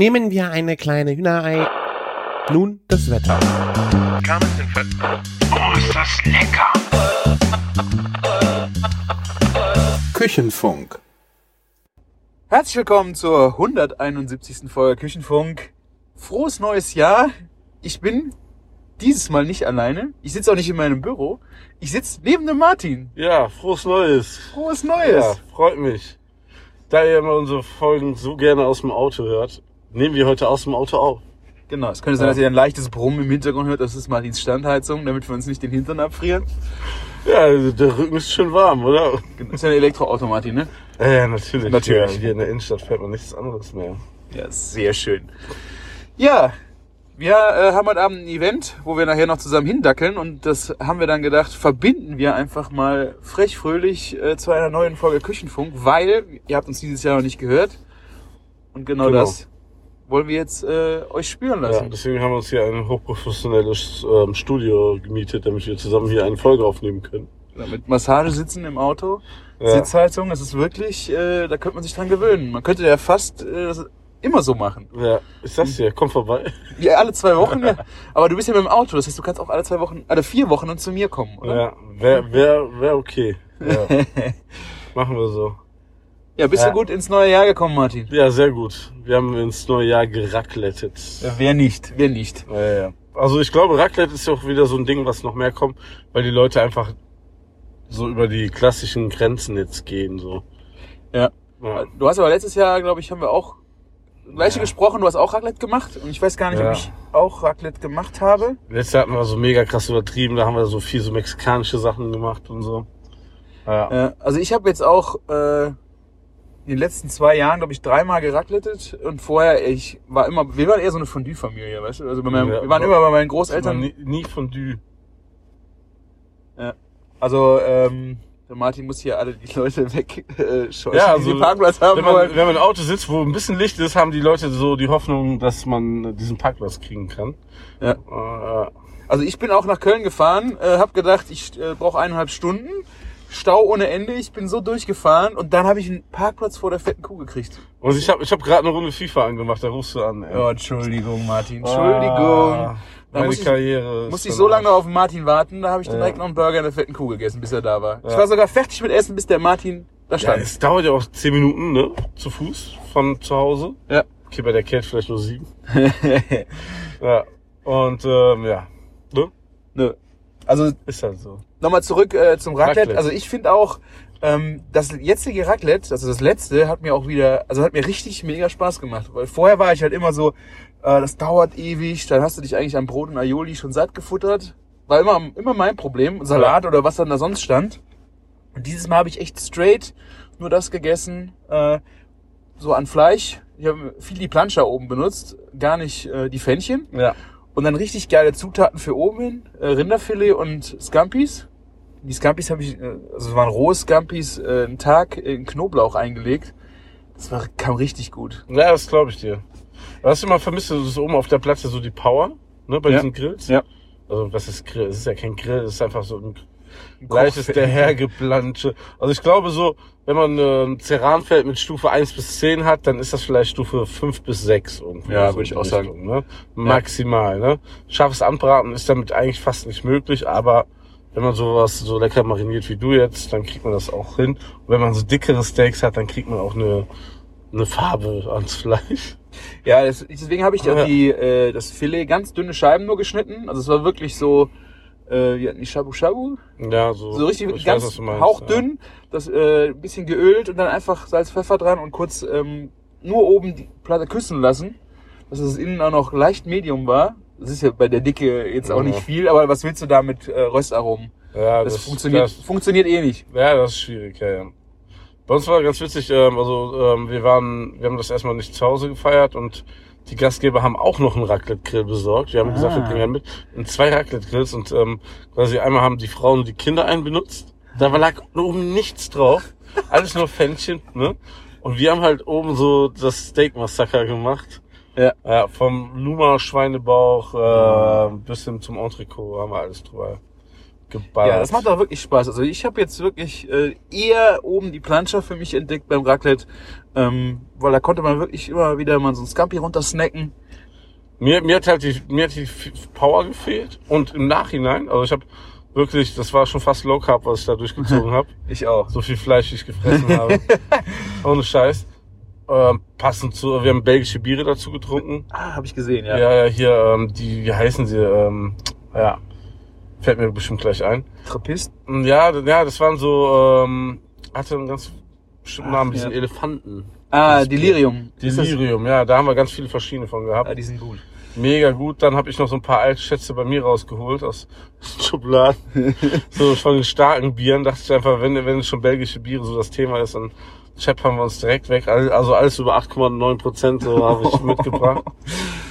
Nehmen wir eine kleine Hühnerei. Nun das Wetter. Oh, ist das lecker! Küchenfunk. Herzlich willkommen zur 171. Folge Küchenfunk. Frohes neues Jahr. Ich bin dieses Mal nicht alleine. Ich sitze auch nicht in meinem Büro. Ich sitze neben dem Martin. Ja, frohes Neues. Frohes Neues. Ja, freut mich. Da ihr immer unsere Folgen so gerne aus dem Auto hört, nehmen wir heute aus dem Auto auf. Genau, es könnte sein, Ja. dass ihr ein leichtes Brummen im Hintergrund hört. Das ist Martins Standheizung, damit wir uns nicht den Hintern abfrieren. Ja, der Rücken ist schön warm, oder? Das ist ja ein Elektroauto, Martin, ne? Ja, ja natürlich. Natürlich. Ja, hier in der Innenstadt fährt man nichts anderes mehr. Ja, sehr schön. Ja, wir äh, haben heute Abend ein Event, wo wir nachher noch zusammen hindackeln und das haben wir dann gedacht, verbinden wir einfach mal frech fröhlich äh, zu einer neuen Folge Küchenfunk, weil ihr habt uns dieses Jahr noch nicht gehört und genau, Genau. das wollen wir jetzt äh, euch spüren Ja, lassen. deswegen haben wir uns hier ein hochprofessionelles ähm, Studio gemietet, damit wir zusammen hier eine Folge aufnehmen können. Ja. Mit Massage sitzen im Auto, Ja. Sitzheizung, das ist wirklich, äh, da könnte man sich dran gewöhnen. Man könnte ja fast äh, das immer so machen. Ja, ich sag's dir, komm vorbei. Ja, alle zwei Wochen, ja. Aber du bist ja mit dem Auto, das heißt, du kannst auch alle zwei Wochen, alle vier Wochen dann zu mir kommen, oder? Ja, wär, wär, wär okay. Ja. Machen wir so. Ja, bist Ja. du gut ins neue Jahr gekommen, Martin? Ja, sehr gut. Wir haben ins neue Jahr geracklettet. wer nicht? Wer nicht? Ja, ja. Also ich glaube, Raclette ist ja auch wieder so ein Ding, was noch mehr kommt, weil die Leute einfach so über die klassischen Grenzen jetzt gehen. So. Ja. Ja. Du hast aber letztes Jahr, glaube ich, haben wir auch gleiche Ja. gesprochen, du hast auch Raclette gemacht und ich weiß gar nicht, Ja. ob ich auch Raclette gemacht habe. Letztes Jahr hatten wir so mega krass übertrieben, da haben wir so viel so mexikanische Sachen gemacht und so. Ja. Äh, also ich habe jetzt auch äh, in den letzten zwei Jahren, glaube ich, dreimal geraclettet und vorher, ich war immer, wir waren eher so eine Fondue-Familie, weißt du? Also bei meinem, Ja. wir waren immer bei meinen Eltern Großeltern. nie, nie Fondue. Also ähm, der Martin muss hier alle die Leute weg äh, Ja, die also, den Parkplatz haben Wenn man, wollen. wenn man im Auto sitzt, wo ein bisschen Licht ist, haben die Leute so die Hoffnung, dass man diesen Parkplatz kriegen kann. Ja. Äh, Also ich bin auch nach Köln gefahren, äh, habe gedacht, ich äh, brauche eineinhalb Stunden, Stau ohne Ende, ich bin so durchgefahren und dann habe ich einen Parkplatz vor der fetten Kuh gekriegt. und ich habe ich hab gerade eine Runde FIFA angemacht, da rufst du an. Ey. Oh, Entschuldigung, Martin, Ah, Entschuldigung. Da meine muss ich- Karriere. Musste ich so lange auf den Martin warten, da habe ich dann Ja. direkt noch einen Burger in der fetten Kuh gegessen, bis er da war. Ich Ja. war sogar fertig mit Essen, bis der Martin da Ja, stand. es dauert ja auch zehn Minuten, ne? Zu Fuß von zu Hause. Ja. Okay, bei der Kälte vielleicht nur sieben. Ja. Und ähm, ja. Ne? Nö. Also Ist halt so. Nochmal zurück äh, zum Raclette. Raclette. Also ich finde auch, ähm, das jetzige Raclette, also das letzte, hat mir auch wieder, also hat mir richtig mega Spaß gemacht. Weil vorher war ich halt immer so, äh, das dauert ewig, dann hast du dich eigentlich am Brot und Aioli schon satt gefuttert. War immer, immer mein Problem, Salat oder was dann da sonst stand. Und dieses Mal habe ich echt straight nur das gegessen, äh, so an Fleisch. Ich habe viel die Plancha oben benutzt, gar nicht äh, die Fännchen. Ja. Und dann richtig geile Zutaten für oben hin. Äh, Rinderfilet und Scampis. Die Scampis habe ich, äh, also es waren rohe Scampis, äh, einen Tag in Knoblauch eingelegt. Das war, kam richtig gut. Ja, das glaube ich dir. Was du immer vermisst, das ist oben auf der Platte so die Power, ne, bei Ja. diesen Grills. Ja. Also was ist Grill? Es ist ja kein Grill, es ist einfach so ein leichtes dahergeplansche. Also ich glaube so, wenn man äh, ein Ceranfeld mit Stufe 1 bis 10 hat, dann ist das vielleicht Stufe 5 bis 6 irgendwie. Ja, so würde ich auch die sagen. Richtung, Ne? Maximal, ne? Scharfes Anbraten ist damit eigentlich fast nicht möglich, aber wenn man sowas so lecker mariniert wie du jetzt, dann kriegt man das auch hin. Und wenn man so dickere Steaks hat, dann kriegt man auch eine, eine Farbe ans Fleisch. Ja, das, deswegen habe ich Ja. die, äh, das Filet ganz dünne Scheiben nur geschnitten. Also es war wirklich so, äh, wie hatten die Shabu Shabu? Ja, so, So richtig ich ganz weiß, meinst, hauchdünn, das äh, ein bisschen geölt und dann einfach Salz, Pfeffer dran und kurz ähm, nur oben die Platte küssen lassen, dass es innen auch noch leicht Medium war. Das ist ja bei der Dicke jetzt auch Ja. nicht viel, aber was willst du da mit äh, Röstaromen? Ja, Das, das, funktioniert, Das, funktioniert eh nicht. ja, das ist schwierig, ja, ja. Bei uns war ganz witzig, ähm, also ähm, wir waren, wir haben das erstmal nicht zu Hause gefeiert und die Gastgeber haben auch noch einen Raclette-Grill besorgt. Wir haben gesagt, wir Ah. bringen einen mit. Und zwei Raclette-Grills und ähm, quasi einmal haben die Frauen und die Kinder einen benutzt. Da lag oben nichts drauf. Alles nur Fännchen, ne? Und wir haben halt oben so das Steak-Massaker gemacht. Ja. Ja, vom Luma Schweinebauch äh, bis hin zum Entrecot haben wir alles drüber geballert. Ja, das macht auch wirklich Spaß. Also ich habe jetzt wirklich äh, eher oben die Plancha für mich entdeckt beim Raclette, ähm, weil da konnte man wirklich immer wieder mal so ein Scampi runtersnacken. Mir, mir hat halt die, mir hat die Power gefehlt und im Nachhinein, also ich habe wirklich, das war schon fast Low Carb, was ich da durchgezogen habe. Ich auch. So viel Fleisch, wie ich gefressen habe. Ohne Scheiß. Ähm, passend zu, wir haben belgische Biere dazu getrunken. Ah, habe ich gesehen, ja. Ja, ja, hier, ähm, die, wie heißen sie? Ähm, ja, fällt mir bestimmt gleich ein. Trappist. Ja, ja, das waren so, ähm, hatte einen ganz bestimmten Ach, Namen, diesen ja. Elefanten. Ah, Delirium. Delirium, ja, da haben wir ganz viele verschiedene von gehabt. Ah, die sind gut. Mega gut. Dann habe ich noch so ein paar alte Schätze bei mir rausgeholt aus den Schubladen. so von den starken Bieren. Dachte ich einfach, wenn, wenn schon belgische Biere so das Thema ist, dann scheppern wir uns direkt weg. Also alles über 8,9 Prozent so habe ich mitgebracht.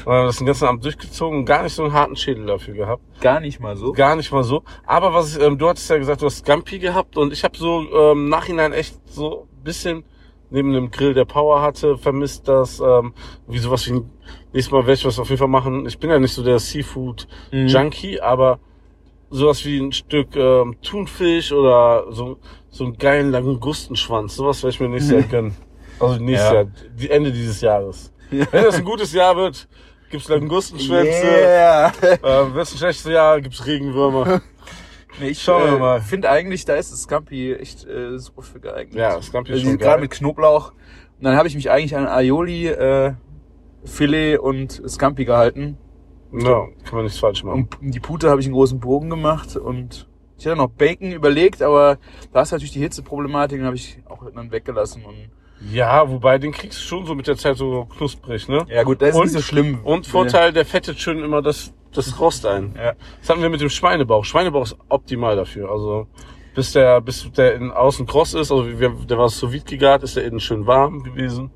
Und haben das den ganzen Abend durchgezogen und gar nicht so einen harten Schädel dafür gehabt. Gar nicht mal so. Gar nicht mal so. Aber was ähm, du hattest ja gesagt, du hast Scampi gehabt und ich habe so ähm, Nachhinein echt so ein bisschen neben dem Grill, der Power hatte, vermisst das, ähm, wie sowas wie ein, nächstes Mal werde ich was auf jeden Fall machen. Ich bin ja nicht so der Seafood-Junkie, aber sowas wie ein Stück ähm, Thunfisch oder so, so einen geilen Langustenschwanz, sowas werde ich mir nächstes Jahr gönnen. Also nächstes Ja. Jahr, die Ende dieses Jahres. Wenn das ein gutes Jahr wird, gibt's Langustenschwänze. Yeah. Ähm, wenn es ein schlechtes Jahr gibt's Regenwürmer. Nee, ich Schauen wir äh, mal. finde eigentlich, da ist das Scampi echt äh, super für geeignet. Ja, Scampi ist also schon Gerade mit Knoblauch. Und dann habe ich mich eigentlich an Aioli, äh, Filet und Scampi gehalten. Ja, kann man nichts falsch machen. Und die Pute habe ich einen großen Bogen gemacht und ich hatte noch Bacon überlegt, aber da ist natürlich die Hitzeproblematik, den habe ich auch dann weggelassen. Und Ja, wobei den kriegst du schon so mit der Zeit so knusprig, ne? ja gut, das ist Und- nicht so schlimm. Und Vorteil, der fettet schön immer das, das Rost ein. Ja. Das hatten wir mit dem Schweinebauch. Schweinebauch ist optimal dafür. Also bis der, bis der in außen kross ist, also wir, der war so vide gegart, ist der innen schön warm gewesen.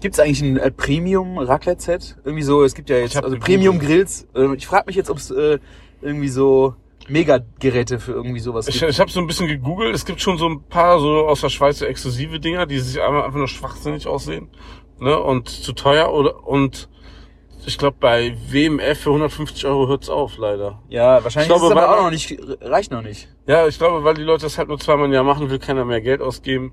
Gibt es eigentlich ein äh, Premium Raclette Set? Irgendwie so, es gibt ja jetzt also. Premium Grills. Äh, ich frage mich jetzt, ob es äh, irgendwie so Mega-Geräte für irgendwie sowas Ich, gibt. ich habe so ein bisschen gegoogelt. Es gibt schon so ein paar so aus der Schweiz so exklusive Dinger, die sich einfach einfach nur schwachsinnig aussehen. Ne? Und zu teuer oder und ich glaube bei WMF für 150 Euro hört's auf, leider. Ja, wahrscheinlich Ich glaube, ist es aber auch noch nicht, reicht noch nicht. Ja, ich glaube, weil die Leute das halt nur zweimal im Jahr machen, will keiner mehr Geld ausgeben.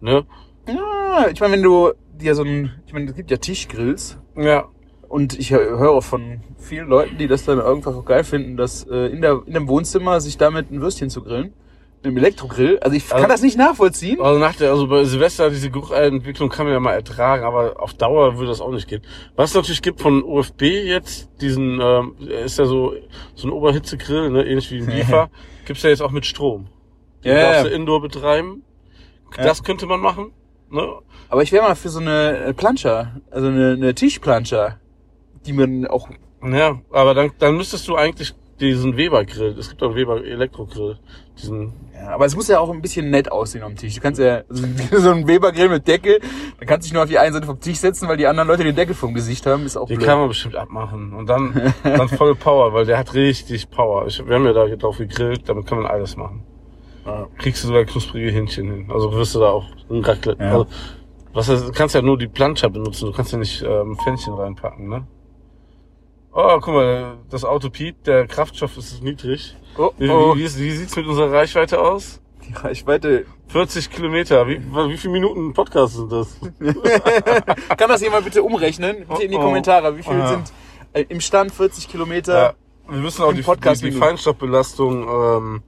Ne? Ja, ich meine, wenn du dir so ein, ich meine, es gibt ja Tischgrills Ja. Und ich hö- höre von vielen Leuten, die das dann irgendwann auch geil finden, dass äh, in der in dem Wohnzimmer sich damit ein Würstchen zu grillen, mit einem Elektrogrill. Also ich Also- kann das nicht nachvollziehen. Also nach der, also bei Silvester diese Geruchentwicklung kann man ja mal ertragen, aber auf Dauer würde das auch nicht gehen. Was es natürlich gibt von OFB jetzt, diesen, ähm, ist ja so, so ein Oberhitzegrill, ne, ähnlich wie ein Liefer, gibt's ja jetzt auch mit Strom. Den Ja, darfst ja. du Indoor betreiben. Ja. Das könnte man machen, ne? Aber ich wäre mal für so eine Plancha, also eine, eine Tischplancha, die man auch Ja, aber dann, dann müsstest du eigentlich diesen Weber-Grill, es gibt auch einen Weber-Elektrogrill, diesen, Ja, aber es muss ja auch ein bisschen nett aussehen am Tisch. Du kannst ja so, so einen Webergrill mit Deckel, dann kannst du dich nur auf die eine Seite vom Tisch setzen, weil die anderen Leute den Deckel vom Gesicht haben, ist auch den blöd. kann man bestimmt abmachen. Und dann, dann voll Power, weil der hat richtig Power. Ich, wir haben ja da drauf gegrillt, damit kann man alles machen. Ja. kriegst du sogar knusprige Hähnchen hin. Also wirst du da auch ein Raclette. Ja. Also, was du kannst ja nur die Plancha benutzen, du kannst ja nicht ähm, Pfännchen reinpacken, ne? Oh, guck mal, das Auto piept, der Kraftstoff ist niedrig. Oh, Wie, oh, wie, wie, wie sieht's mit unserer Reichweite aus? die Reichweite. 40 Kilometer. Wie, wie viele Minuten Podcast sind das? Kann das jemand bitte umrechnen? Bitte in die Oh, oh. Kommentare. Wie viel Ja. sind äh, im Stand 40 Kilometer? Ja, wir müssen auch die, Podcast die, die. Feinstaubbelastung ähm,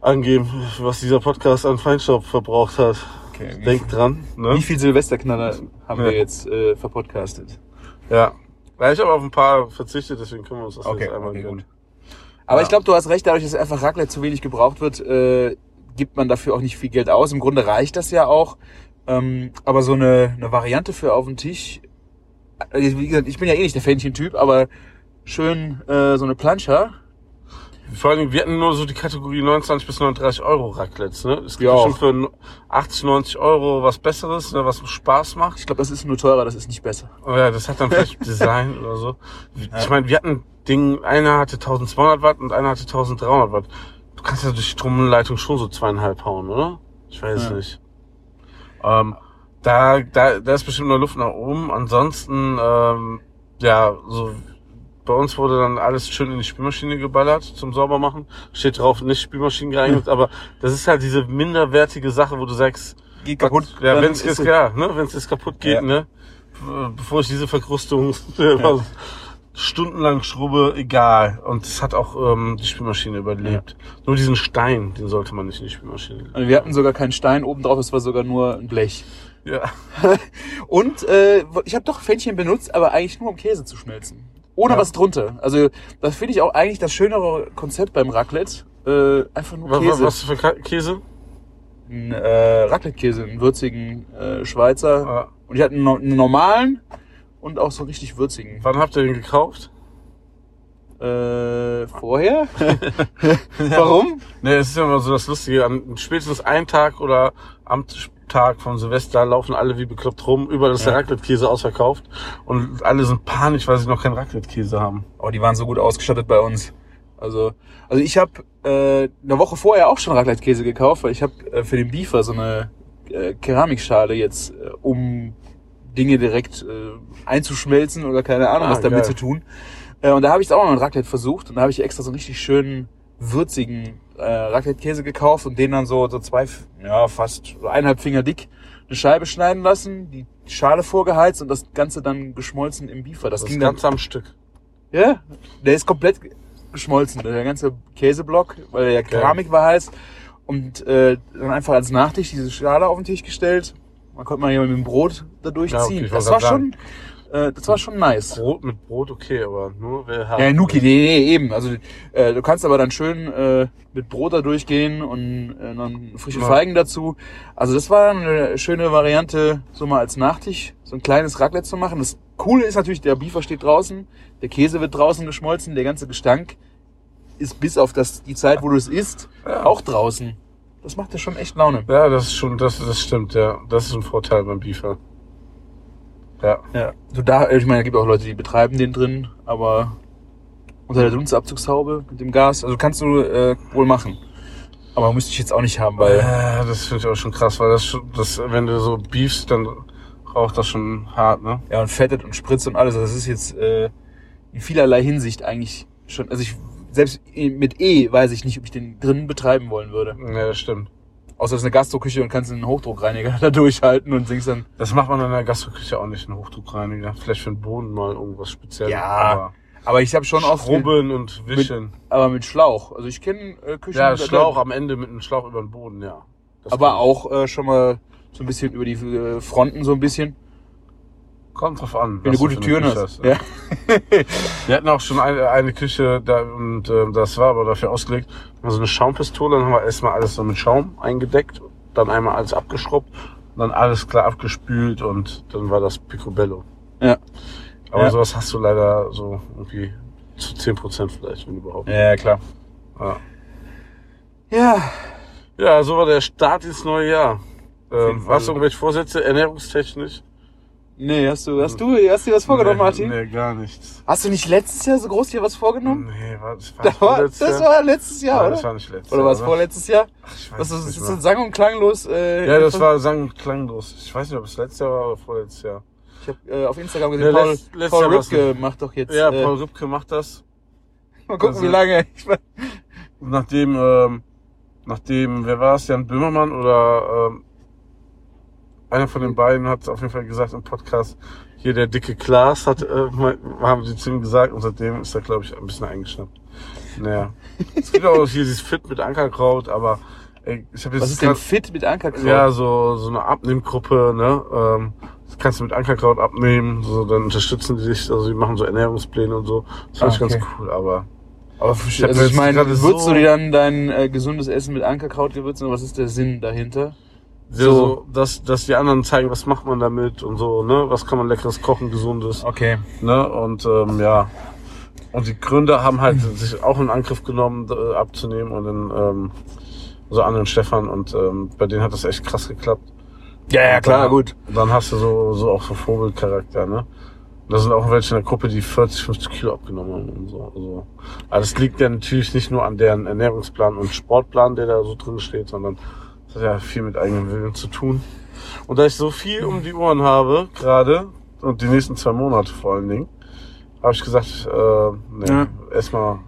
angeben, was dieser Podcast an Feinstaub verbraucht hat. Okay, wie, Denk dran. Ne? wie viel Silvesterknaller haben Ja. wir jetzt äh, verpodcastet? Ja. Ja. Ich habe auf ein paar verzichtet, deswegen können wir uns das Okay, jetzt einmal okay, gut. Aber Ja. ich glaube, du hast recht, dadurch, dass einfach Raclette zu wenig gebraucht wird, äh, gibt man dafür auch nicht viel Geld aus. Im Grunde reicht das ja auch. Ähm, aber so eine, eine Variante für auf dem Tisch, äh, wie gesagt, ich bin ja eh nicht der Fähnchen-Typ, aber schön äh, so eine Plancha. Vor allem, wir hatten nur so die Kategorie 29 bis 39 Euro Raclettes, ne? Es gibt Ja. schon für 80, 90 Euro was Besseres, ne, was Spaß macht. Ich glaube, das ist nur teurer, das ist nicht besser. Oh ja, das hat dann vielleicht Design oder so. Ich meine, wir hatten Ding, einer hatte 1200 Watt und einer hatte 1300 Watt. Du kannst ja durch Stromleitung schon so zweieinhalb hauen, oder? Ich weiß Ja. nicht. Ähm, da, da, da ist bestimmt noch Luft nach oben. Ansonsten, ähm, ja, so bei uns wurde dann alles schön in die Spülmaschine geballert zum Saubermachen. Steht drauf, nicht Spülmaschinen geeignet, aber das ist halt diese minderwertige Sache, wo du sagst, Geht kaputt. ja, dann wenn es jetzt, ja, ne, wenn es jetzt kaputt geht, Ja. ne, bevor ich diese Verkrustung stundenlang schrubbe, egal. Und es hat auch ähm, die Spülmaschine überlebt. Nur diesen Stein, den sollte man nicht in die Spülmaschine legen. Also wir hatten sogar keinen Stein oben drauf, es war sogar nur ein Blech. Ja. Und äh, ich habe doch Fännchen benutzt, aber eigentlich nur um Käse zu schmelzen. Ohne Ja. was drunter. Also das finde ich auch eigentlich das schönere Konzept beim Raclette. Äh, einfach nur Was, Käse. was für Käse? Ein äh, Raclette-Käse, einen würzigen äh, Schweizer. Ah, Und ich hatte einen, einen normalen und auch so einen richtig würzigen. wann habt ihr den gekauft? Äh, vorher? Warum? Ne, es ist ja immer so das Lustige, an spätestens einen Tag oder am Tag von Silvester laufen alle wie bekloppt rum, überall ist der Ja. Raclette-Käse ausverkauft und alle sind panisch, weil sie noch keinen Raclette-Käse haben. Oh, die waren so gut ausgestattet bei uns. Also, also ich habe äh, eine Woche vorher auch schon Raclette-Käse gekauft, weil ich habe äh, für den Beefer so eine äh, Keramikschale jetzt, äh, um Dinge direkt äh, einzuschmelzen oder keine Ahnung, Ah, was damit geil. zu tun. Äh, und da habe ich es auch mal mit Raclette versucht und da habe ich extra so einen richtig schönen würzigen äh, Raclette-Käse gekauft und den dann so so zwei, ja fast so eineinhalb Finger dick eine Scheibe schneiden lassen, die Schale vorgeheizt und das Ganze dann geschmolzen im Beefer. Das, Das, ging Ganze am Stück. ja, der ist komplett geschmolzen, der ganze Käseblock, weil der ja Keramik war heiß. Und äh, dann einfach als Nachtisch diese Schale auf den Tisch gestellt. Man konnte mal hier mit dem Brot da durchziehen. Ja, okay, das war schon, äh, das war schon nice. Brot mit Brot okay, aber nur wer hat. Ja, Nuki, nee, nee, eben. Also äh, du kannst aber dann schön äh, mit Brot da durchgehen und äh, dann frische Ja. Feigen dazu. Also das war eine schöne Variante, so mal als Nachtisch, so ein kleines Raclette zu machen. Das Coole ist natürlich, der Beefer steht draußen, der Käse wird draußen geschmolzen, der ganze Gestank ist bis auf das, die Zeit, wo du es isst, Ja. auch draußen. Das macht ja schon echt Laune. Ja, das ist schon, das, das stimmt, ja. Das ist ein Vorteil beim Beefer. Ja. Ja. Du da, ich meine, es gibt auch Leute, die betreiben den drin, aber unter der Dunstabzugshaube mit dem Gas, also kannst du äh, wohl machen. Aber müsste ich jetzt auch nicht haben, weil Äh, das finde ich auch schon krass, weil das das, wenn du so beefst, dann raucht das schon hart, ne? ja und fettet und spritzt und alles. Also das ist jetzt äh, in vielerlei Hinsicht eigentlich schon. Also ich selbst mit E weiß ich nicht, ob ich den drinnen betreiben wollen würde. Ja, das stimmt. Außer es ist eine Gastroküche und kannst einen Hochdruckreiniger da durchhalten und singst dann. Das macht man in der Gastroküche auch nicht, einen Hochdruckreiniger. Vielleicht für den Boden mal irgendwas Spezielles. Ja, aber Aber ich habe schon oft mit, Schrubben und Wischen. aber mit Schlauch. Also ich kenne äh, Küchen. Ja, Schlauch am Ende mit einem Schlauch über den Boden, ja. Das aber auch äh, schon mal so ein bisschen über die äh, Fronten so ein bisschen. Kommt drauf an. Wenn du gute eine Türen Küche hast. Ja. Wir hatten auch schon eine, eine Küche da, und ähm, das war aber dafür ausgelegt. So eine Schaumpistole, dann haben wir erstmal alles so mit Schaum eingedeckt, dann einmal alles abgeschrubbt, dann alles klar abgespült und dann war das Picobello. Ja. Aber Ja. sowas hast du leider so irgendwie zu 10% vielleicht, wenn überhaupt. ja, klar. Ja. Ja. ja, so war der Start ins neue Jahr. Ähm, du irgendwelche Vorsätze, ernährungstechnisch? Nee, hast du, hast du, hast du was vorgenommen, nee, Martin? Nee, gar nichts. Hast du nicht letztes Jahr so groß dir was vorgenommen? Nee, war, das war, Das war, vorletztes das Jahr? war letztes Jahr, Nein, oder? das war nicht letztes oder Jahr. war es vorletztes Jahr? Ach, ich weiß Das ist, nicht ist mehr. so sang- und klanglos. Äh, Ja, das war sang- und klanglos. Ich weiß nicht, ob es letztes Jahr war oder vorletztes Jahr. Ich habe äh, auf Instagram gesehen, Ja, Paul, letzt- letztes Paul Rübke macht doch jetzt. Ja, äh, Paul Rübke macht das. mal gucken, also- wie lange. Ich mein, Nachdem, ähm, nachdem, wer war es, Jan Böhmermann oder ähm, einer von den beiden hat auf jeden Fall gesagt im Podcast, hier der dicke Klaas hat, äh, haben sie zu ihm gesagt und seitdem ist er, glaube ich, ein bisschen eingeschnappt. Naja. es gibt auch hier dieses Fit mit Ankerkraut, aber ey, ich habe jetzt was ist denn grad- fit mit Ankerkraut? Ja, so, so eine Abnehmgruppe, ne? Ähm, das kannst du mit Ankerkraut abnehmen, so, dann unterstützen die dich, also die machen so Ernährungspläne und so. Das finde Ah, ich ganz okay. cool, aber Aber hab also ich meine, würzt so- du dir dann dein äh, gesundes Essen mit Ankerkraut gewürzen? Was ist der Sinn dahinter? So, so dass, dass die anderen zeigen, was macht man damit und so, ne? Was kann man leckeres kochen, gesundes, Okay. ne? Und ähm, ja. Und die Gründer haben halt sich auch in Angriff genommen, äh, abzunehmen und dann ähm, so Anne und Stefan und ähm, bei denen hat das echt krass geklappt. Ja, ja, klar, dann, gut. Dann hast du so, so auch so Vogelcharakter, ne? Da sind auch welche in der Gruppe, die 40, 50 Kilo abgenommen haben und so. Also, aber das liegt ja natürlich nicht nur an deren Ernährungsplan und Sportplan, der da so drin steht, sondern das hat ja viel mit eigenem Willen zu tun. Und da ich so viel um die Ohren habe, gerade, und die nächsten zwei Monate vor allen Dingen, habe ich gesagt, äh, nee, Ja. erstmal.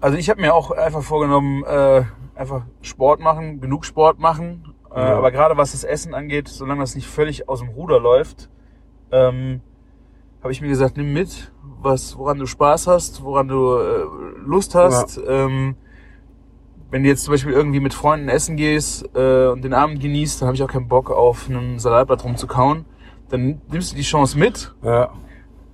Also ich habe mir auch einfach vorgenommen, äh, einfach Sport machen, genug Sport machen. Äh, Ja. Aber gerade was das Essen angeht, solange das nicht völlig aus dem Ruder läuft, ähm, habe ich mir gesagt, nimm mit, was, woran du Spaß hast, woran du äh, Lust hast. Ähm, wenn du jetzt zum Beispiel irgendwie mit Freunden essen gehst äh, und den Abend genießt, dann habe ich auch keinen Bock auf einen Salatblatt rumzukauen. Dann nimmst du die Chance mit Ja,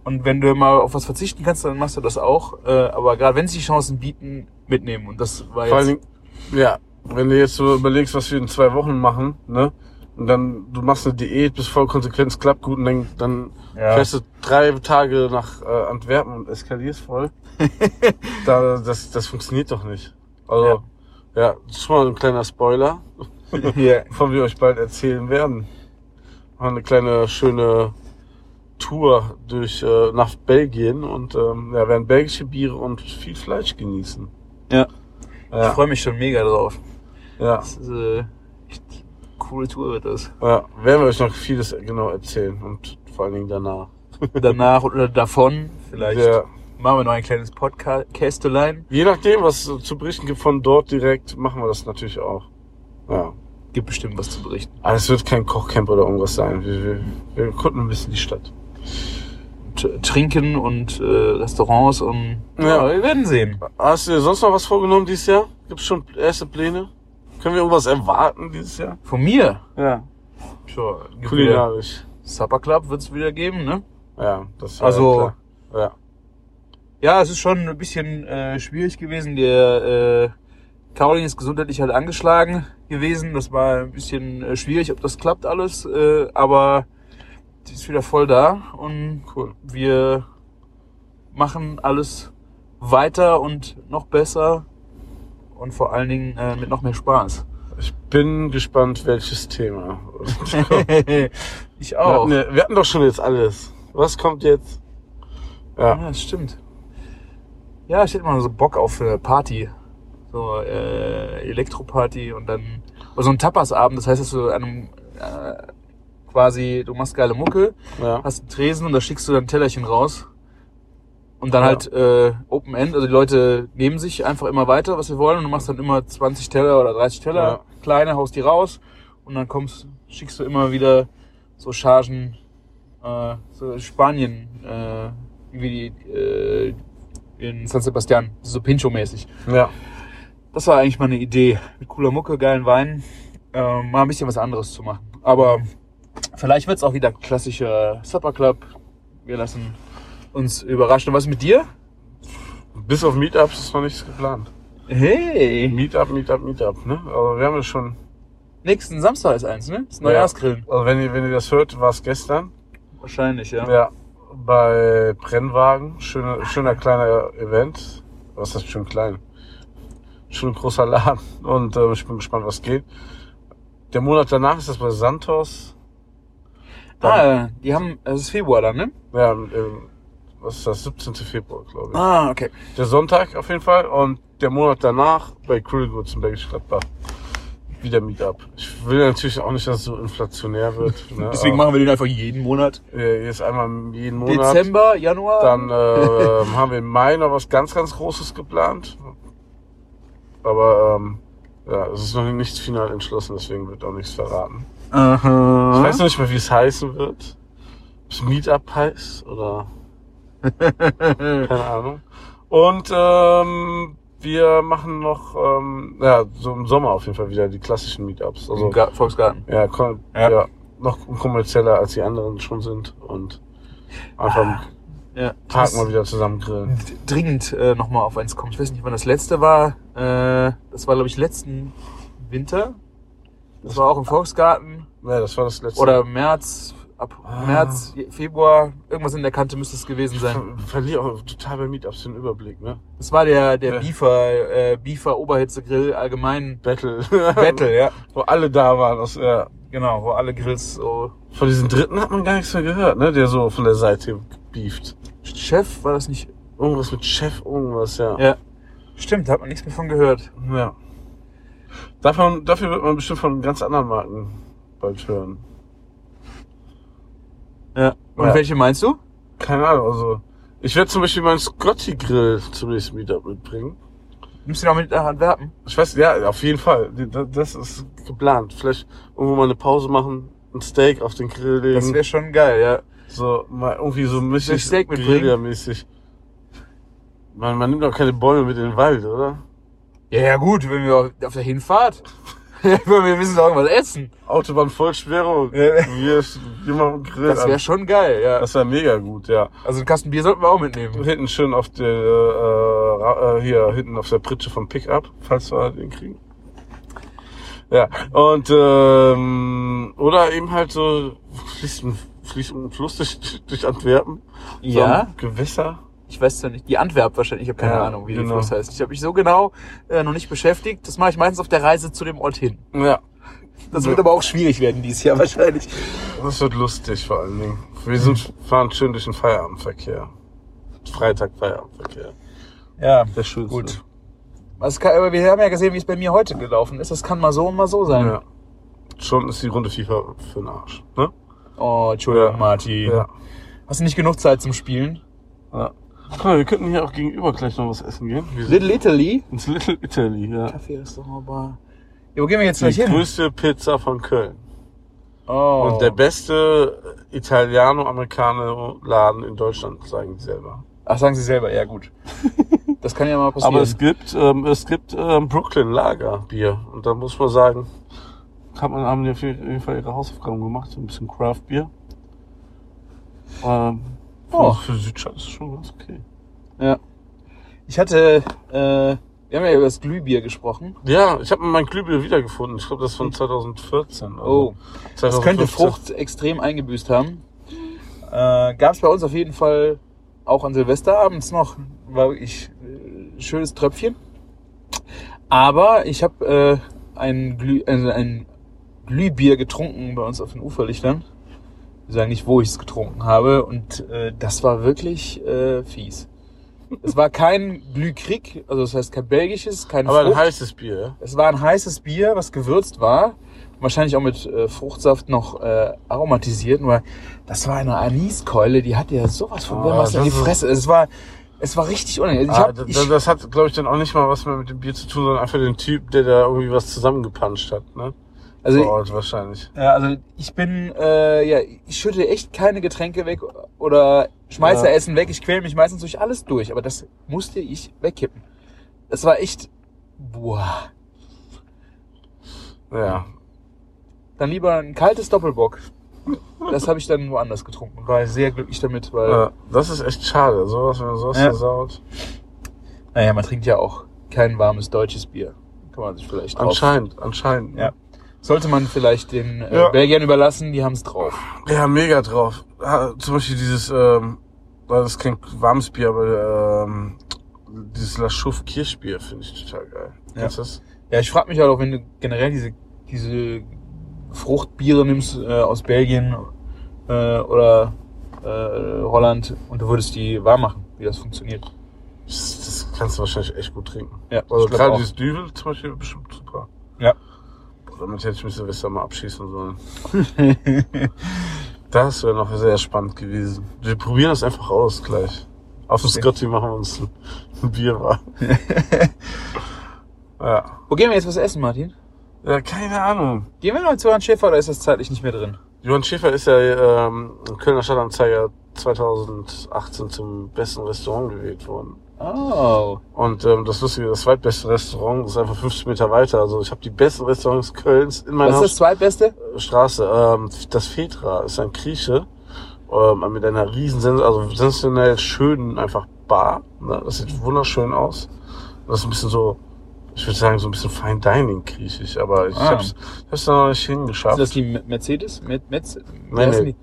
und wenn du mal auf was verzichten kannst, dann machst du das auch. Äh, aber gerade wenn sich die Chancen bieten, mitnehmen. Und das war vor allen jetzt. Dingen, ja, wenn du jetzt so überlegst, was wir in zwei Wochen machen, ne? Und dann, du machst eine Diät, bist voll konsequent, es klappt gut und dann, dann Ja. fährst du drei Tage nach äh, Antwerpen und eskalierst voll. da, das, das funktioniert doch nicht. Also, ja. Das ist schon mal ein kleiner Spoiler, Hier. wovon wir euch bald erzählen werden. Machen eine kleine, schöne Tour durch äh, nach Belgien und ähm, ja, werden belgische Biere und viel Fleisch genießen. Ja. Ich Ja, freue mich schon mega drauf. ja, Das ist äh, echt eine coole Tour wird das. ja, werden wir euch noch vieles genau erzählen und vor allen Dingen danach. Danach oder davon vielleicht Ja. Machen wir noch ein kleines Podcast-Kästelein. Je nachdem, was zu berichten gibt von dort direkt, machen wir das natürlich auch. Ja. Gibt bestimmt was zu berichten. Aber es wird kein Kochcamp oder irgendwas sein. Wir, wir, wir gucken ein bisschen die Stadt. Trinken und äh, Restaurants und Ja. ja. wir werden sehen. Hast du dir sonst noch was vorgenommen dieses Jahr? Gibt es schon erste Pläne? Können wir irgendwas erwarten dieses Jahr? Von mir. Ja. Sure. Kulinarisch. Supper Club wird es wieder geben, ne? Ja, das ist Also- klar. Ja. Ja, es ist schon ein bisschen äh, schwierig gewesen. Der äh, Caroline ist gesundheitlich halt angeschlagen gewesen. Das war ein bisschen äh, schwierig, ob das klappt alles. Äh, aber die ist wieder voll da und Cool. wir machen alles weiter und noch besser und vor allen Dingen äh, mit noch mehr Spaß. Ich bin gespannt, welches Thema. ich wir, auch. hatten, ja- wir hatten doch schon jetzt alles. Was kommt jetzt? Ja. Ja, das stimmt. Ja, ich hätte mal so Bock auf eine Party. So äh, Elektroparty und dann oder so ein Tapas-Abend. Das heißt, dass du an einem äh, quasi, du machst geile Mucke, Ja. hast einen Tresen und da schickst du dann Tellerchen raus. Und dann Ja. halt äh, Open End, also die Leute nehmen sich einfach immer weiter, was sie wollen, und du machst dann immer 20 Teller oder 30 Teller, Ja. kleine, haust die raus und dann kommst, schickst du immer wieder so Chargen, äh, so Spanien, äh, wie die äh, in San Sebastian, so Pincho-mäßig. Ja. Das war eigentlich mal eine Idee, mit cooler Mucke, geilen Wein, äh, mal ein bisschen was anderes zu machen. Aber vielleicht wird's auch wieder klassischer Supper Club. Wir lassen uns überraschen. Und was mit dir? Bis auf Meetups ist noch nichts geplant. Hey! Meetup, Meetup, Meetup, ne? Also wir haben ja schon. Nächsten Samstag ist eins, ne? Das Neujahrsgrillen. Also wenn ihr, wenn ihr das hört, war es gestern. Wahrscheinlich, ja. Ja. Bei Brennwagen. Schöner, schöner kleiner Event. Was heißt schön klein? Schon ein großer Laden. Und äh, ich bin gespannt, was geht. Der Monat danach ist das bei Santos. Ah, die haben, es ist Februar dann, ne? Ja, ähm, was ist das? 17. Februar, glaube ich. Ah, okay. Der Sonntag auf jeden Fall. Und der Monat danach bei Krillgoods in Bergisch Gladbach. Wieder Meetup. Ich will natürlich auch nicht, dass es so inflationär wird. Ne? Deswegen machen wir den einfach jeden Monat. Jetzt einmal jeden Monat. Dezember, Januar. Dann äh, haben wir im Mai noch was ganz, ganz Großes geplant. Aber ähm, ja, es ist noch nichts final entschlossen, deswegen wird auch nichts verraten. Aha. Ich weiß noch nicht mal, wie es heißen wird. Ob es Meetup heißt oder keine Ahnung. Und ähm, wir machen noch, ähm, ja, so im Sommer auf jeden Fall wieder die klassischen Meetups. Also Im Ga- Volksgarten. ja, kon Ja. ja. noch kommerzieller als die anderen schon sind und einfach Ja. einen Tag mal wieder zusammen grillen. dringend äh, nochmal auf eins kommen. Ich weiß nicht, wann das letzte war. Äh, das war, glaube ich, letzten Winter. Das war auch im Volksgarten. Ja, das war das letzte. Oder März, ab Ah. März, Februar. Irgendwas in der Kante müsste es gewesen sein. ver verliere auch total bei Meetups den Überblick, ne? Das war der, der Ja. Beefer, äh, Beefer Oberhitzegrill allgemein Battle. Battle, ja. Wo alle da waren. Aus, ja. Genau, wo alle Grills so. Von diesen Dritten hat man gar nichts mehr gehört, ne? Der so von der Seite beeft. Chef, war das nicht? Irgendwas mit Chef, irgendwas, ja. Ja. Stimmt, da hat man nichts mehr von gehört. Ja. Davon, dafür wird man bestimmt von ganz anderen Marken bald hören. Ja. Und Ja. welche meinst du? Keine Ahnung, also Ich werde zum Beispiel meinen Scotty Grill zum nächsten Meetup mitbringen. Nimmst du noch mit nach Antwerpen? Ich weiß, ja, auf jeden Fall. Das- ist geplant. Vielleicht irgendwo mal eine Pause machen, ein Steak auf den Grill legen. Das wäre schon geil, ja. so mal irgendwie so mäßig ich Steak mitbringen? Guerilla-mäßig. Man, man nimmt doch keine Bäume mit in den Wald, oder? Ja, ja gut, wenn wir auf der Hinfahrt, wir müssen doch irgendwas essen. Autobahn Vollsperrung. Ja. Wir, wir machen Grill. Das wäre schon geil, ja. Das wäre mega gut, ja. Also einen Kasten Bier sollten wir auch mitnehmen. Hinten schön auf der, äh, Ra- äh, hier hinten auf der Pritsche vom Pickup, falls wir den kriegen. Ja, und, ähm, oder eben halt so, fließt ein, fließt ein Fluss durch, durch Antwerpen. So Ja. ein Gewässer. Ich weiß ja nicht, die Antwerp wahrscheinlich, ich habe keine Ja, Ahnung, wie genau. der Fluss heißt. Ich habe mich so genau äh, noch nicht beschäftigt. Das mache ich meistens auf der Reise zu dem Ort hin. Ja, Das wird aber auch schwierig werden dieses Jahr wahrscheinlich. das wird lustig vor allen Dingen. Wir sind, fahren schön durch den Feierabendverkehr. Freitag Feierabendverkehr. Ja, Der schönste. gut. Was kann, aber wir haben ja gesehen, wie es bei mir heute gelaufen ist. Das kann mal so und mal so sein. Ja. Schon ist die Runde FIFA für den Arsch, ne? Oh, Entschuldigung, Ja. Martin. Ja. Hast du nicht genug Zeit zum Spielen? ja. Guck mal, wir könnten hier auch gegenüber gleich noch was essen gehen. Wir Little Italy? ins Little Italy, ja. Kaffee-Restaurant, Bar. Ja, wo gehen wir jetzt Die gleich hin? größte Pizza von Köln. Oh. Und der beste Italiano-Americano-Laden in Deutschland, sagen die selber. Ach, sagen Sie selber, ja gut. Das kann ja mal passieren. Aber es gibt, ähm, es gibt ähm, Brooklyn Lager Bier. Und da muss man sagen, hat man, haben die auf jeden Fall ihre Hausaufgaben gemacht. Ein bisschen Craft Bier. Ähm, Oh. Für Südstadt ist schon ganz okay. ja. Ich hatte, äh, wir haben ja über das Glühbier gesprochen. Ja, ich habe mein Glühbier wiedergefunden. Ich glaube, das ist von 2014. Also Oh, das könnte 2015. Frucht extrem eingebüßt haben. Äh, Gab es bei uns auf jeden Fall auch an Silvester abends noch. War wirklich äh, schönes Tröpfchen. Aber ich habe äh, ein, Glüh, also ein Glühbier getrunken bei uns auf den Uferlichtern. Sagen nicht, wo ich es getrunken habe. Und äh, das war wirklich äh, fies. Es war kein Glühkrieg, also das heißt kein belgisches, kein Aber ein Frucht. heißes Bier? Es war ein heißes Bier, was gewürzt war. Wahrscheinlich auch mit äh, Fruchtsaft noch äh, aromatisiert. Nur das war eine Aniskeule, die hat ja sowas von Ah, was in die Fresse. Es war, es war richtig unangenehm. Ah, hab, das, das hat, glaube ich, dann auch nicht mal was mehr mit dem Bier zu tun, sondern einfach den Typ, der da irgendwie was zusammengepanscht hat, ne? Also, Vor Ort wahrscheinlich. ja, also ich bin, äh, ja, ich schütte echt keine Getränke weg oder schmeiße Ja. Essen weg. Ich quäle mich meistens durch alles durch, aber das musste ich wegkippen. Das war echt, boah. Ja. Dann lieber ein kaltes Doppelbock. Das habe ich dann woanders getrunken. War sehr glücklich damit, weil ja. Das ist echt schade. Sowas, wenn man sowas Ja. versaut. Naja, man trinkt ja auch kein warmes deutsches Bier. Kann man sich vielleicht drauf. Anscheinend, anscheinend. ne? Ja. Sollte man vielleicht den äh, Ja. Belgiern überlassen, die haben es drauf. Ja, mega drauf. Ja, zum Beispiel dieses, ähm, das kein warmes Bier, aber ähm, dieses La Chouffe Kirschbier finde ich total geil. Ja. Kennst das? Ja, ich frage mich halt auch, wenn du generell diese, diese Fruchtbiere nimmst äh, aus Belgien äh, oder äh, Holland und du würdest die warm machen, wie das funktioniert. das? Das kannst du wahrscheinlich echt gut trinken. Ja, Also gerade dieses Düvel zum Beispiel bestimmt super. Ja. Damit hätte ich mich Silvester mal abschießen sollen. Das wäre noch sehr spannend gewesen. Wir probieren das einfach aus gleich. Auf dem Okay. Scotty machen wir uns ein, Bier war. ja. Wo gehen wir jetzt was essen, Martin? Ja, keine Ahnung. Gehen wir noch zu Herrn Schäfer oder ist das zeitlich nicht mehr drin? Johann Schäfer ist ja ähm, im Kölner Stadtanzeiger 2018 zum besten Restaurant gewählt worden. Oh. Und ähm, das Lustige, das zweitbeste Restaurant ist einfach 50 Meter weiter. Also ich habe die besten Restaurants Kölns in meiner Was ist das zweitbeste? Straße. Ähm, das Fetra ist ein Grieche ähm, mit einer riesen, also sensationell schönen einfach Bar. Ne? Das sieht wunderschön aus. Das ist ein bisschen so, ich würde sagen, so ein bisschen Fine Dining griechisch, aber ich Ah. hab's, ich hab's da noch nicht hingeschafft. Ist das die Me- Mercedes? Met, heißen nee.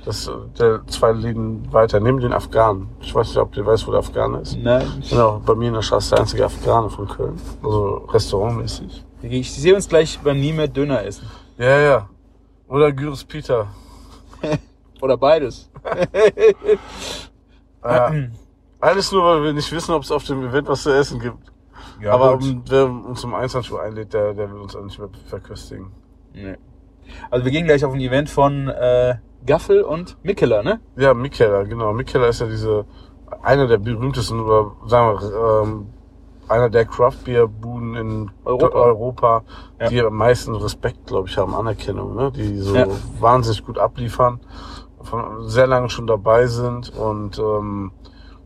Die? Das, äh, der zwei Läden weiter, neben den Afghanen. Ich weiß nicht, ob du weißt, wo der Afghan ist. Nein. Genau, bei mir in der Straße der einzige Afghane von Köln. Also restaurantmäßig. Ich sehe uns gleich beim Nie mehr Döner essen. Ja, ja. Oder Gyros Peter. Oder beides. Äh, alles nur, weil wir nicht wissen, ob es auf dem Event was zu essen gibt. Ja, Aber um, wer uns um 21 Uhr einlädt, der, der will uns auch nicht mehr verköstigen. Nee. Also wir gehen gleich auf ein Event von äh, Gaffel und Mikkeler, ne? Ja, Mikkeller, genau. Mikkeller ist ja diese einer der berühmtesten oder sagen wir ähm, einer der Craft Beer Buden in Europa. Europa Ja. die am meisten Respekt, glaube ich, haben, Anerkennung, ne? die so Ja. wahnsinnig gut abliefern, von sehr lange schon dabei sind und ähm,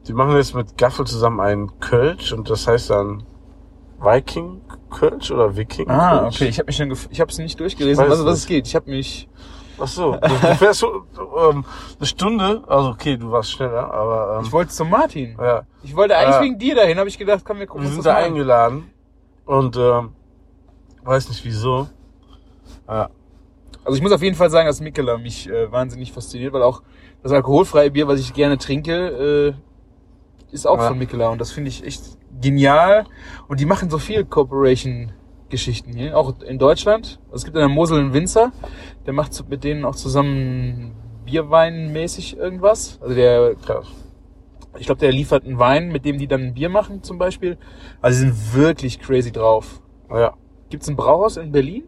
die machen jetzt mit Gaffel zusammen einen Kölsch und das heißt dann Viking Kölsch oder Viking Ah, Kölsch. okay. Ich habe mich schon, ich habe es nicht durchgelesen, Weiß was, was es geht. Ich habe mich. Ach so, du, fährst so ähm, eine Stunde, also okay, du warst schneller, aber ähm, Ich wollte zum Martin. ja, Ich wollte eigentlich Ja. wegen dir dahin, habe ich gedacht, komm, wir gucken wir uns sind das da mal an. eingeladen und ähm, weiß nicht wieso. Ja, Also ich muss auf jeden Fall sagen, dass Mikkeler mich äh, wahnsinnig fasziniert, weil auch das alkoholfreie Bier, was ich gerne trinke, äh, ist auch Ja. von Mikkeler und das finde ich echt genial. Und die machen so viel Corporation-Geschichten hier, auch in Deutschland. Also es gibt in der Mosel einen Winzer, der macht mit denen auch zusammen Bierweinmäßig irgendwas. Also der, ich glaube, der liefert einen Wein, mit dem die dann ein Bier machen zum Beispiel. Also die sind wirklich crazy drauf. Ja. Gibt's ein Brauhaus in Berlin?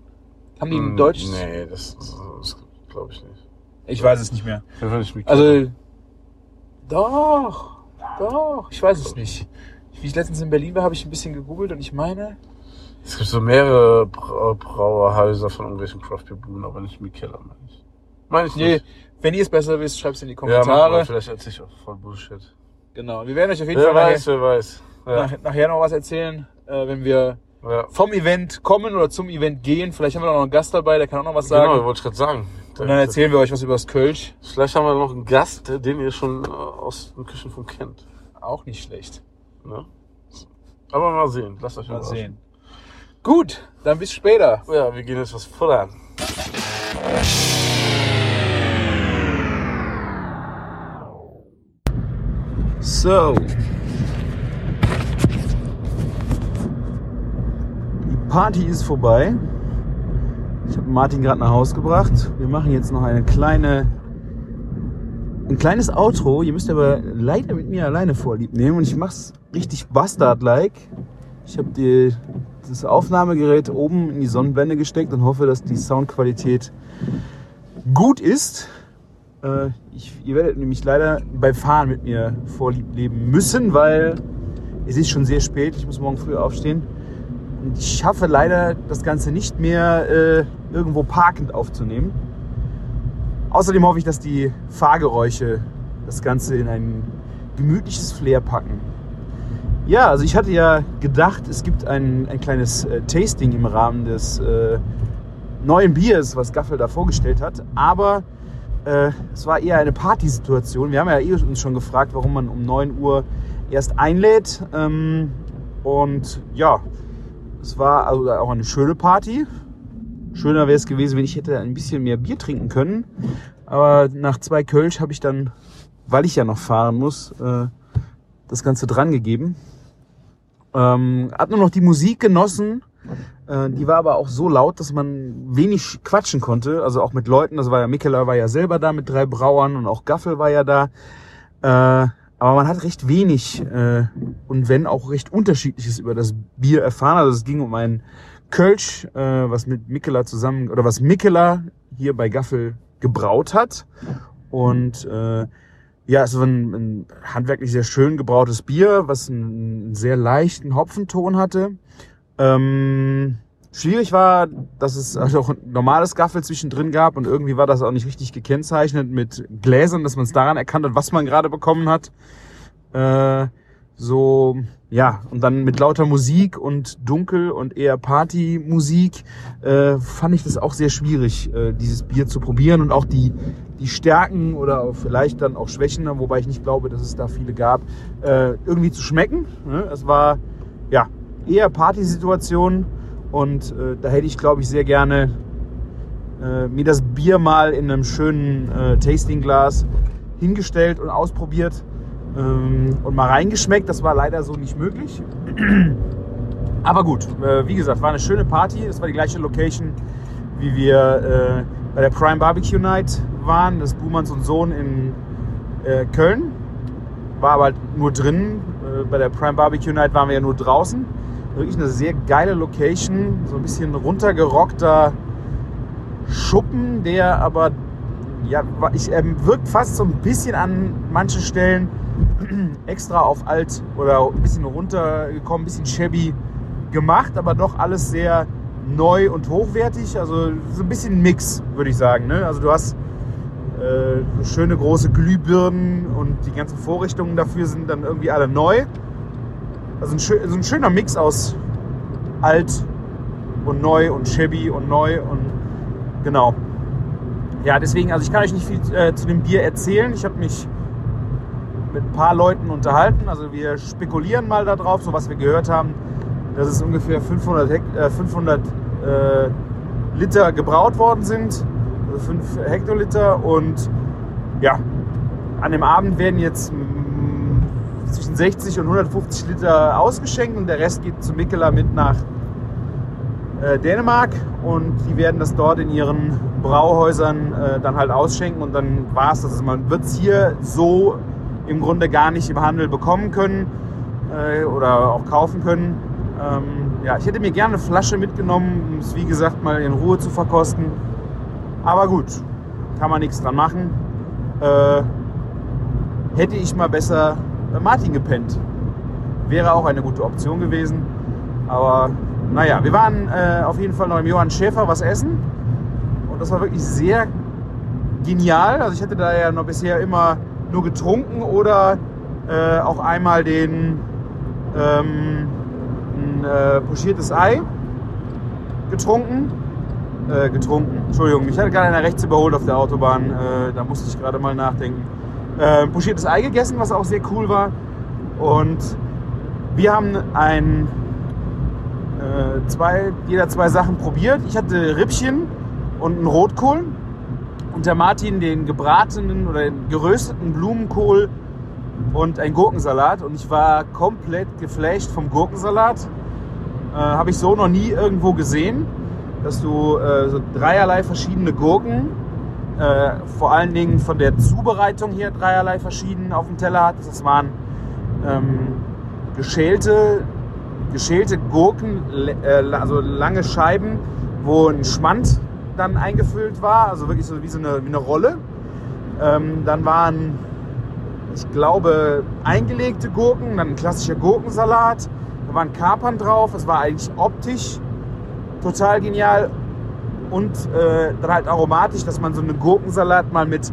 Haben die ein Hm, deutsches? Nee, das, das, glaube ich nicht. Ich weiß es nicht mehr. Also, doch, doch, ich weiß es nicht. Wie ich letztens in Berlin war, habe ich ein bisschen gegoogelt und ich meine, es gibt so mehrere Bra Brauerhäuser von irgendwelchen Craft Beer Buden, aber nicht Mikkeller, meine ich. Meine ich nee, nicht. wenn ihr es besser wisst, schreibt es in die Ja, mach mal, Kommentare. vielleicht erzähl ich auch voll Bullshit. genau, wir werden euch auf jeden Wer Fall weiß, wer weiß. nachher, Ja, nach, nachher noch was erzählen, äh, wenn wir ja. vom Event kommen oder zum Event gehen. Vielleicht haben wir noch einen Gast dabei, der kann auch noch was sagen. Genau, wollte ich gerade sagen. und dann erzählen wir euch was über das Kölsch. Vielleicht haben wir noch einen Gast, den ihr schon äh, aus dem Küchenfunk kennt. Auch nicht schlecht. Ne? Aber mal sehen. Lasst euch Mal sehen. Gut, dann bis später. Ja, wir gehen jetzt was futtern. So. Die Party ist vorbei. Ich habe Martin gerade nach Hause gebracht. Wir machen jetzt noch eine kleine, ein kleines Outro. Ihr müsst aber leider mit mir alleine vorlieb nehmen und ich mach's richtig Bastard-like. Ich habe das Aufnahmegerät oben in die Sonnenblende gesteckt und hoffe, dass die Soundqualität gut ist. Äh, ich, ihr werdet nämlich leider bei Fahren mit mir vorlieb leben müssen, weil es ist schon sehr spät. Ich muss morgen früh aufstehen. Und ich schaffe leider das Ganze nicht mehr äh, irgendwo parkend aufzunehmen. Außerdem hoffe ich, dass die Fahrgeräusche das Ganze in ein gemütliches Flair packen. Ja, also ich hatte ja gedacht, es gibt ein, ein kleines äh, Tasting im Rahmen des äh, neuen Biers, was Gaffel da vorgestellt hat. Aber äh, es war eher eine Partysituation. Wir haben ja eh uns schon gefragt, warum man um 9 Uhr erst einlädt. Ähm, und ja, es war also auch eine schöne Party. Schöner wäre es gewesen, wenn ich hätte ein bisschen mehr Bier trinken können. Aber nach zwei Kölsch habe ich dann, weil ich ja noch fahren muss, äh, das Ganze dran gegeben. Ähm, hab nur noch die Musik genossen. Äh, die war aber auch so laut, dass man wenig quatschen konnte. Also auch mit Leuten. Das war ja Mikkeler war ja selber da mit drei Brauern und auch Gaffel war ja da. Äh, aber man hat recht wenig äh, und wenn auch recht unterschiedliches über das Bier erfahren. Also es ging um ein Kölsch, äh, was mit Mikkeler zusammen oder was Mikkeler hier bei Gaffel gebraut hat. Und äh, ja, es war ein, ein handwerklich sehr schön gebrautes Bier, was einen sehr leichten Hopfenton hatte. Ähm, schwierig war, dass es halt auch ein normales Gaffel zwischendrin gab und irgendwie war das auch nicht richtig gekennzeichnet mit Gläsern, dass man es daran erkannt hat, was man gerade bekommen hat. Äh, so, ja, und dann mit lauter Musik und dunkel und eher Partymusik äh, fand ich das auch sehr schwierig, äh, dieses Bier zu probieren und auch die, die Stärken oder vielleicht dann auch Schwächen, wobei ich nicht glaube, dass es da viele gab, äh, irgendwie zu schmecken. Ne? Es war ja eher Partysituation und äh, da hätte ich, glaube ich, sehr gerne äh, mir das Bier mal in einem schönen äh, Tastingglas hingestellt und ausprobiert ähm, und mal reingeschmeckt. Das war leider so nicht möglich. Aber gut, äh, wie gesagt, war eine schöne Party. Es war die gleiche Location, wie wir äh, bei der Prime Barbecue Night waren. Das Buhmanns und Sohn in äh, Köln. War aber halt nur drin. Äh, bei der Prime Barbecue Night waren wir ja nur draußen. Wirklich eine sehr geile Location. So ein bisschen runtergerockter Schuppen, der aber ja, ich ähm, wirkt fast so ein bisschen an manchen Stellen extra auf alt oder ein bisschen runtergekommen, ein bisschen shabby gemacht, aber doch alles sehr neu und hochwertig. Also so ein bisschen Mix, würde ich sagen. Ne? Also du hast äh, schöne große Glühbirnen und die ganzen Vorrichtungen dafür sind dann irgendwie alle neu. Also ein, so ein schöner Mix aus alt und neu und shabby und neu und genau. Ja, deswegen, also ich kann euch nicht viel äh, zu dem Bier erzählen. Ich habe mich mit ein paar Leuten unterhalten. Also wir spekulieren mal darauf, so was wir gehört haben, dass es ungefähr 500, Hekt äh, 500 äh, Liter gebraut worden sind, also 5 Hektoliter. Und ja, an dem Abend werden jetzt mm, zwischen 60 und 150 Liter ausgeschenkt und der Rest geht zu Mikkeler mit nach äh, Dänemark und die werden das dort in ihren Brauhäusern äh, dann halt ausschenken und dann war es das. Also man wird es hier so im Grunde gar nicht im Handel bekommen können äh, oder auch kaufen können. Ähm, ja, ich hätte mir gerne eine Flasche mitgenommen, um es wie gesagt mal in Ruhe zu verkosten. Aber gut, kann man nichts dran machen. Äh, hätte ich mal besser bei Martin gepennt. Wäre auch eine gute Option gewesen. Aber naja, wir waren äh, auf jeden Fall noch im Johann Schäfer was essen. Und das war wirklich sehr genial. Also ich hatte da ja noch bisher immer nur getrunken oder äh, auch einmal den ähm, ein äh, pochiertes Ei getrunken. Äh, getrunken, Entschuldigung, mich hatte gerade einer rechts überholt auf der Autobahn, äh, da musste ich gerade mal nachdenken. Äh, pochiertes Ei gegessen, was auch sehr cool war. Und wir haben ein, äh, zwei, jeder zwei Sachen probiert. Ich hatte Rippchen und einen Rotkohl und der Martin den gebratenen oder den gerösteten Blumenkohl und ein Gurkensalat. Und ich war komplett geflasht vom Gurkensalat. Äh, Habe ich so noch nie irgendwo gesehen, dass du äh, so dreierlei verschiedene Gurken, äh, vor allen Dingen von der Zubereitung her dreierlei verschieden auf dem Teller hattest. Das waren ähm, geschälte, geschälte Gurken, äh, also lange Scheiben, wo ein Schmand dann eingefüllt war, also wirklich so wie so eine, wie eine Rolle. Ähm, dann waren, ich glaube, eingelegte Gurken, dann ein klassischer Gurkensalat. Da waren Kapern drauf. Es war eigentlich optisch total genial und äh, dann halt aromatisch, dass man so einen Gurkensalat mal mit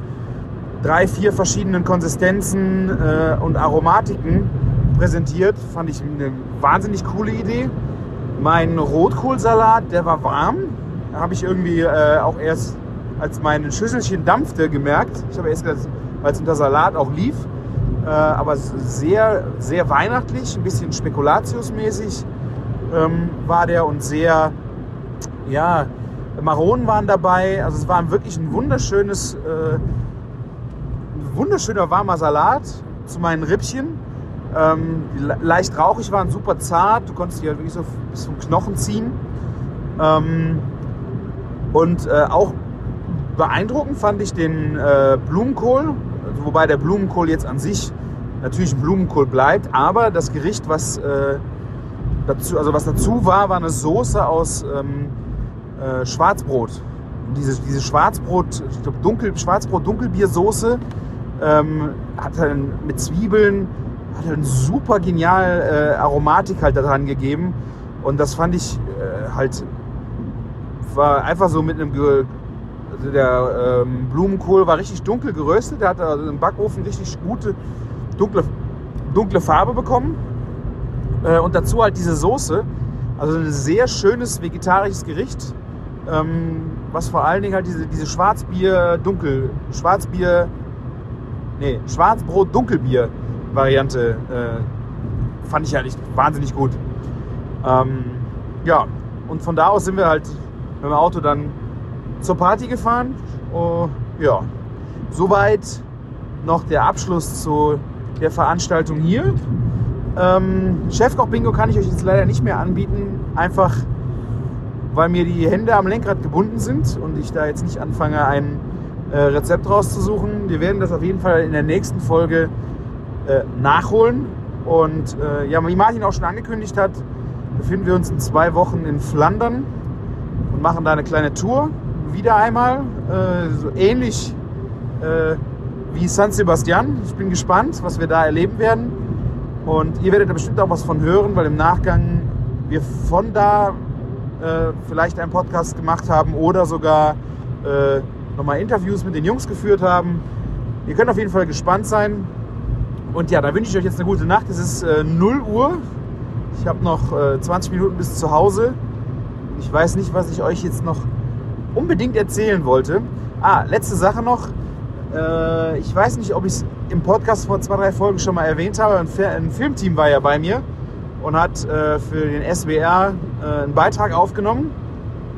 drei, vier verschiedenen Konsistenzen äh, und Aromatiken präsentiert. Fand ich eine wahnsinnig coole Idee. Mein Rotkohlsalat, der war warm. Habe ich irgendwie äh, auch erst, als mein Schüsselchen dampfte, gemerkt. Ich habe erst gedacht, weil es unter Salat auch lief. Äh, aber sehr, sehr weihnachtlich, ein bisschen spekulatiusmäßig ähm, war der und sehr, ja, Maronen waren dabei. Also es war wirklich ein wunderschönes, äh, ein wunderschöner warmer Salat zu meinen Rippchen. Ähm, leicht rauchig waren, super zart. Du konntest die halt wirklich so bis zum Knochen ziehen. Ähm, und äh, auch beeindruckend fand ich den äh, Blumenkohl, also wobei der Blumenkohl jetzt an sich natürlich Blumenkohl bleibt, aber das Gericht, was äh, dazu, also was dazu war, war eine Soße aus ähm, äh, Schwarzbrot. Diese, diese Schwarzbrot, ich glaube Dunkel, Schwarzbrot-Dunkelbiersoße ähm, hat halt mit Zwiebeln, hat halt super genial äh, Aromatik halt daran gegeben. Und das fand ich äh, halt, war einfach so mit einem, Ge also der ähm, Blumenkohl war richtig dunkel geröstet, der hat also im Backofen richtig gute dunkle, dunkle Farbe bekommen. Äh, und dazu halt diese Soße. Also ein sehr schönes vegetarisches Gericht, ähm, was vor allen Dingen halt diese, diese Schwarzbier, Dunkel, Schwarzbier, nee, Schwarzbrot, Dunkelbier Variante äh, fand ich eigentlich wahnsinnig gut. Ähm, ja, und von da aus sind wir halt mit dem Auto dann zur Party gefahren. Oh, ja, soweit noch der Abschluss zu der Veranstaltung hier. Ähm, Chefkoch-Bingo kann ich euch jetzt leider nicht mehr anbieten, einfach weil mir die Hände am Lenkrad gebunden sind und ich da jetzt nicht anfange, ein äh, Rezept rauszusuchen. Wir werden das auf jeden Fall in der nächsten Folge äh, nachholen. Und äh, ja, wie Martin auch schon angekündigt hat, befinden wir uns in zwei Wochen in Flandern machen da eine kleine Tour. Wieder einmal, äh, so ähnlich äh, wie San Sebastian. Ich bin gespannt, was wir da erleben werden. Und ihr werdet da bestimmt auch was von hören, weil im Nachgang wir von da äh, vielleicht einen Podcast gemacht haben oder sogar äh, nochmal Interviews mit den Jungs geführt haben. Ihr könnt auf jeden Fall gespannt sein. Und ja, da wünsche ich euch jetzt eine gute Nacht. Es ist äh, 0 Uhr. Ich habe noch äh, 20 Minuten bis zu Hause. Ich weiß nicht, was ich euch jetzt noch unbedingt erzählen wollte. Ah, letzte Sache noch. Äh, ich weiß nicht, ob ich es im Podcast vor zwei, drei Folgen schon mal erwähnt habe. Ein, Fi- ein Filmteam war ja bei mir und hat äh, für den SWR äh, einen Beitrag aufgenommen.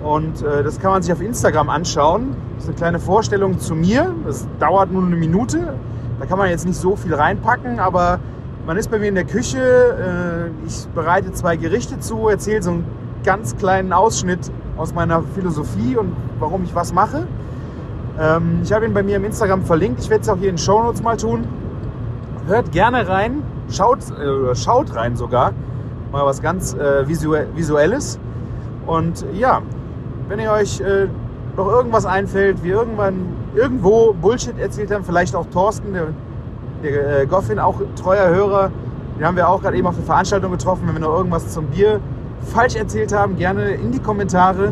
Und das kann man sich auf Instagram anschauen. Das ist eine kleine Vorstellung zu mir. Das dauert nur eine Minute. Da kann man jetzt nicht so viel reinpacken, aber man ist bei mir in der Küche. Ich bereite zwei Gerichte zu, erzähle so einen ganz kleinen Ausschnitt aus meiner Philosophie und warum ich was mache. Ähm, ich habe ihn bei mir im Instagram verlinkt. Ich werde es auch hier in den Shownotes mal tun. Hört gerne rein. Schaut, äh, schaut rein sogar. Mal was ganz äh, visuell, Visuelles. Und ja, wenn ihr euch äh, noch irgendwas einfällt, wir irgendwann irgendwo Bullshit erzählt haben, vielleicht auch Thorsten, der, der äh, Goffin, auch treuer Hörer, den haben wir auch gerade eben auf der Veranstaltung getroffen. Wenn wir noch irgendwas zum Bier falsch erzählt haben, gerne in die Kommentare.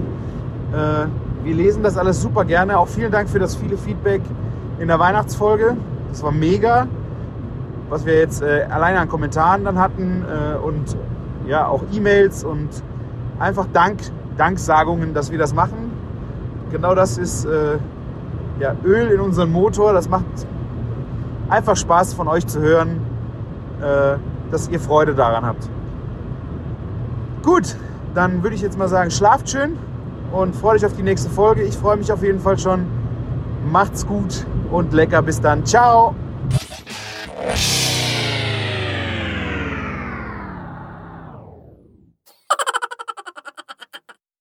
Äh, wir lesen das alles super gerne. Auch vielen Dank für das viele Feedback in der Weihnachtsfolge. Das war mega, was wir jetzt äh, alleine an Kommentaren dann hatten äh, und ja auch E-Mails und einfach Dank, Danksagungen, dass wir das machen. Genau das ist ja, Öl in unseren Motor. Das macht einfach Spaß von euch zu hören, dass ihr Freude daran habt. Gut, dann würde ich jetzt mal sagen, schlaft schön und freut euch auf die nächste Folge. Ich freue mich auf jeden Fall schon. Macht's gut und lecker. Bis dann. Ciao.